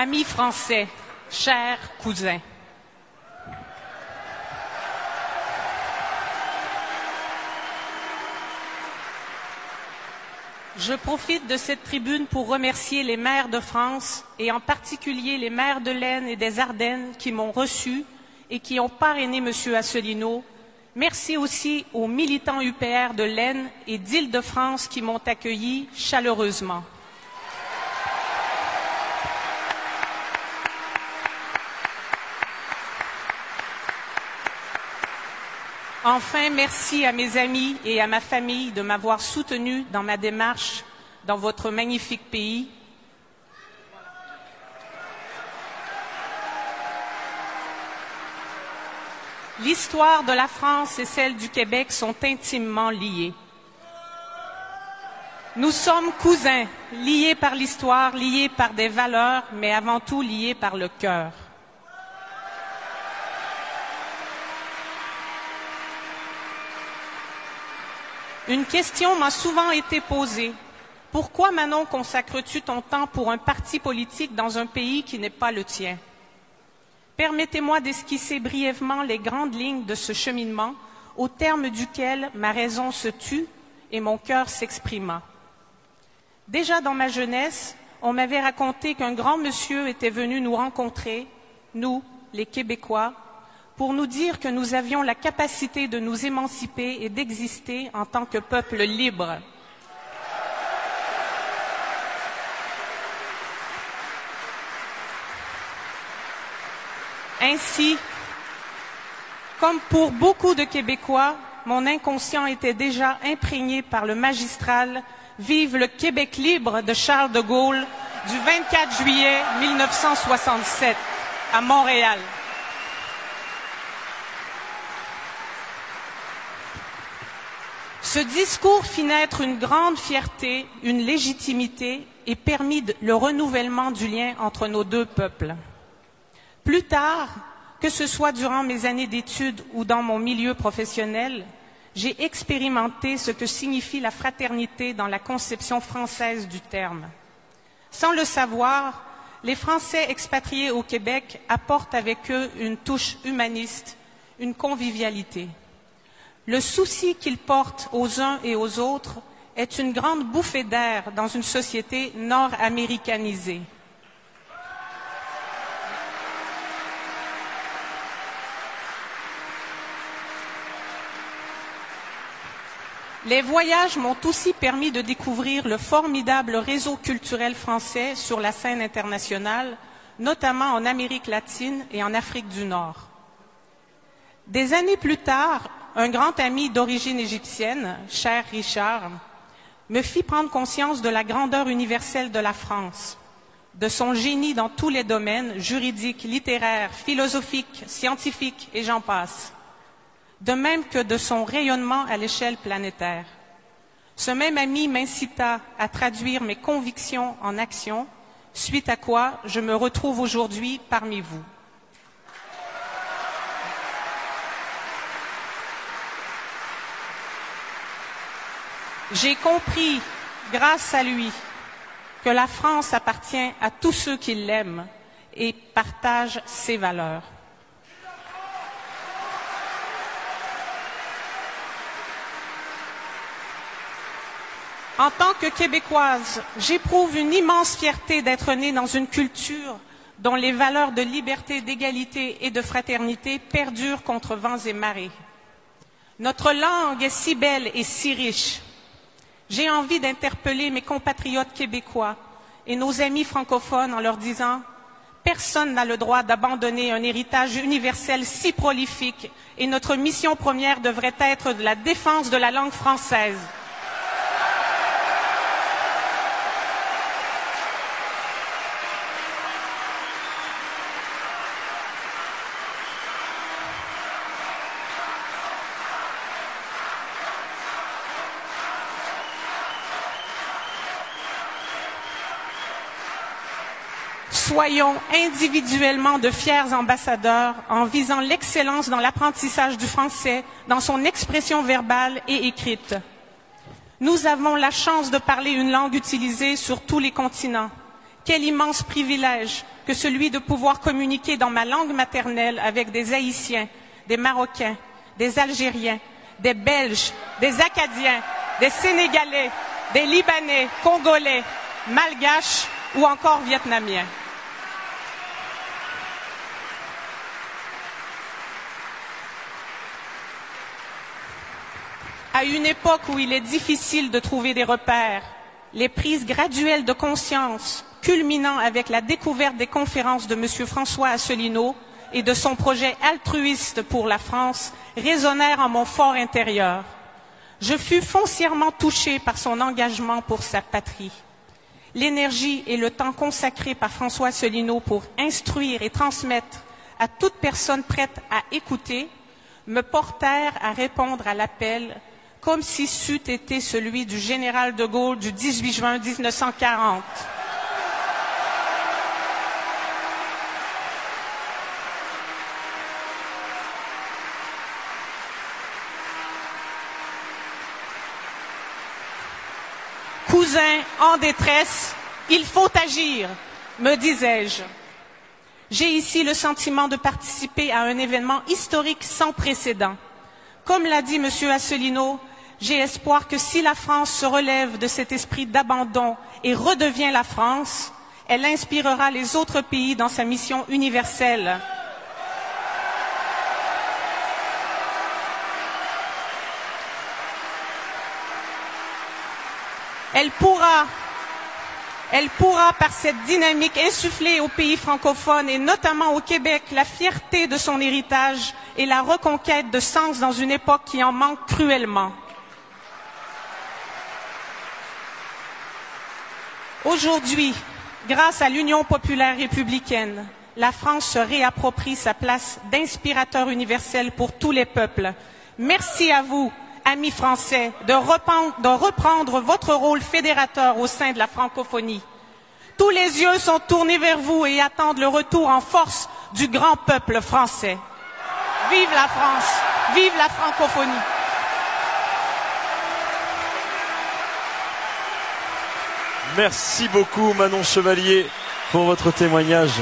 Amis français, chers cousins, Je profite de cette tribune pour remercier les maires de France et en particulier les maires de l'Aisne et des Ardennes qui m'ont reçu et qui ont parrainé M. Asselineau. Merci aussi aux militants UPR de l'Aisne et d'Île-de-France qui m'ont accueilli chaleureusement. Enfin, merci à mes amis et à ma famille de m'avoir soutenu dans ma démarche dans votre magnifique pays. L'histoire de la France et celle du Québec sont intimement liées. Nous sommes cousins, liés par l'histoire, liés par des valeurs, mais avant tout liés par le cœur. Une question m'a souvent été posée. Pourquoi, Manon, consacres-tu ton temps pour un parti politique dans un pays qui n'est pas le tien? Permettez-moi d'esquisser brièvement les grandes lignes de ce cheminement au terme duquel ma raison se tut et mon cœur s'exprima. Déjà dans ma jeunesse, on m'avait raconté qu'un grand monsieur était venu nous rencontrer, nous, les Québécois, pour nous dire que nous avions la capacité de nous émanciper et d'exister en tant que peuple libre. Ainsi, comme pour beaucoup de Québécois, mon inconscient était déjà imprégné par le magistral Vive le Québec libre de Charles de Gaulle du 24 juillet 1967 à Montréal. Ce discours fit naître une grande fierté, une légitimité et permit le renouvellement du lien entre nos deux peuples. Plus tard, que ce soit durant mes années d'études ou dans mon milieu professionnel, j'ai expérimenté ce que signifie la fraternité dans la conception française du terme. Sans le savoir, les Français expatriés au Québec apportent avec eux une touche humaniste, une convivialité. Le souci qu'ils portent aux uns et aux autres est une grande bouffée d'air dans une société nord-américanisée. Les voyages m'ont aussi permis de découvrir le formidable réseau culturel français sur la scène internationale, notamment en Amérique latine et en Afrique du Nord. Des années plus tard, un grand ami d'origine égyptienne, cher Richard, me fit prendre conscience de la grandeur universelle de la France, de son génie dans tous les domaines juridiques, littéraires, philosophiques, scientifiques et j'en passe, de même que de son rayonnement à l'échelle planétaire. Ce même ami m'incita à traduire mes convictions en actions, suite à quoi je me retrouve aujourd'hui parmi vous. J'ai compris, grâce à lui, que la France appartient à tous ceux qui l'aiment et partagent ses valeurs. En tant que québécoise, j'éprouve une immense fierté d'être née dans une culture dont les valeurs de liberté, d'égalité et de fraternité perdurent contre vents et marées. Notre langue est si belle et si riche j'ai envie d'interpeller mes compatriotes québécois et nos amis francophones en leur disant Personne n'a le droit d'abandonner un héritage universel si prolifique et notre mission première devrait être la défense de la langue française. Soyons individuellement de fiers ambassadeurs en visant l'excellence dans l'apprentissage du français, dans son expression verbale et écrite. Nous avons la chance de parler une langue utilisée sur tous les continents, Quel immense privilège que celui de pouvoir communiquer dans ma langue maternelle avec des Haïtiens, des Marocains, des Algériens, des Belges, des Acadiens, des Sénégalais, des Libanais, Congolais, Malgaches ou encore Vietnamiens. À une époque où il est difficile de trouver des repères, les prises graduelles de conscience, culminant avec la découverte des conférences de M. François Asselineau et de son projet altruiste pour la France, résonnèrent en mon fort intérieur. Je fus foncièrement touché par son engagement pour sa patrie. L'énergie et le temps consacrés par François Asselineau pour instruire et transmettre à toute personne prête à écouter me portèrent à répondre à l'appel comme si c'eût été celui du général de Gaulle du 18 juin 1940. Cousin en détresse, il faut agir, me disais-je. J'ai ici le sentiment de participer à un événement historique sans précédent. Comme l'a dit M. Asselineau, j'ai espoir que si la France se relève de cet esprit d'abandon et redevient la France, elle inspirera les autres pays dans sa mission universelle. Elle pourra, elle pourra, par cette dynamique, insuffler aux pays francophones et notamment au Québec la fierté de son héritage et la reconquête de sens dans une époque qui en manque cruellement. Aujourd'hui, grâce à l'Union populaire républicaine, la France se réapproprie sa place d'inspirateur universel pour tous les peuples. Merci à vous, amis français, de reprendre, votre rôle fédérateur au sein de la francophonie. Tous les yeux sont tournés vers vous et attendent le retour en force du grand peuple français. Vive la France, vive la francophonie. Merci beaucoup Manon Chevalier pour votre témoignage.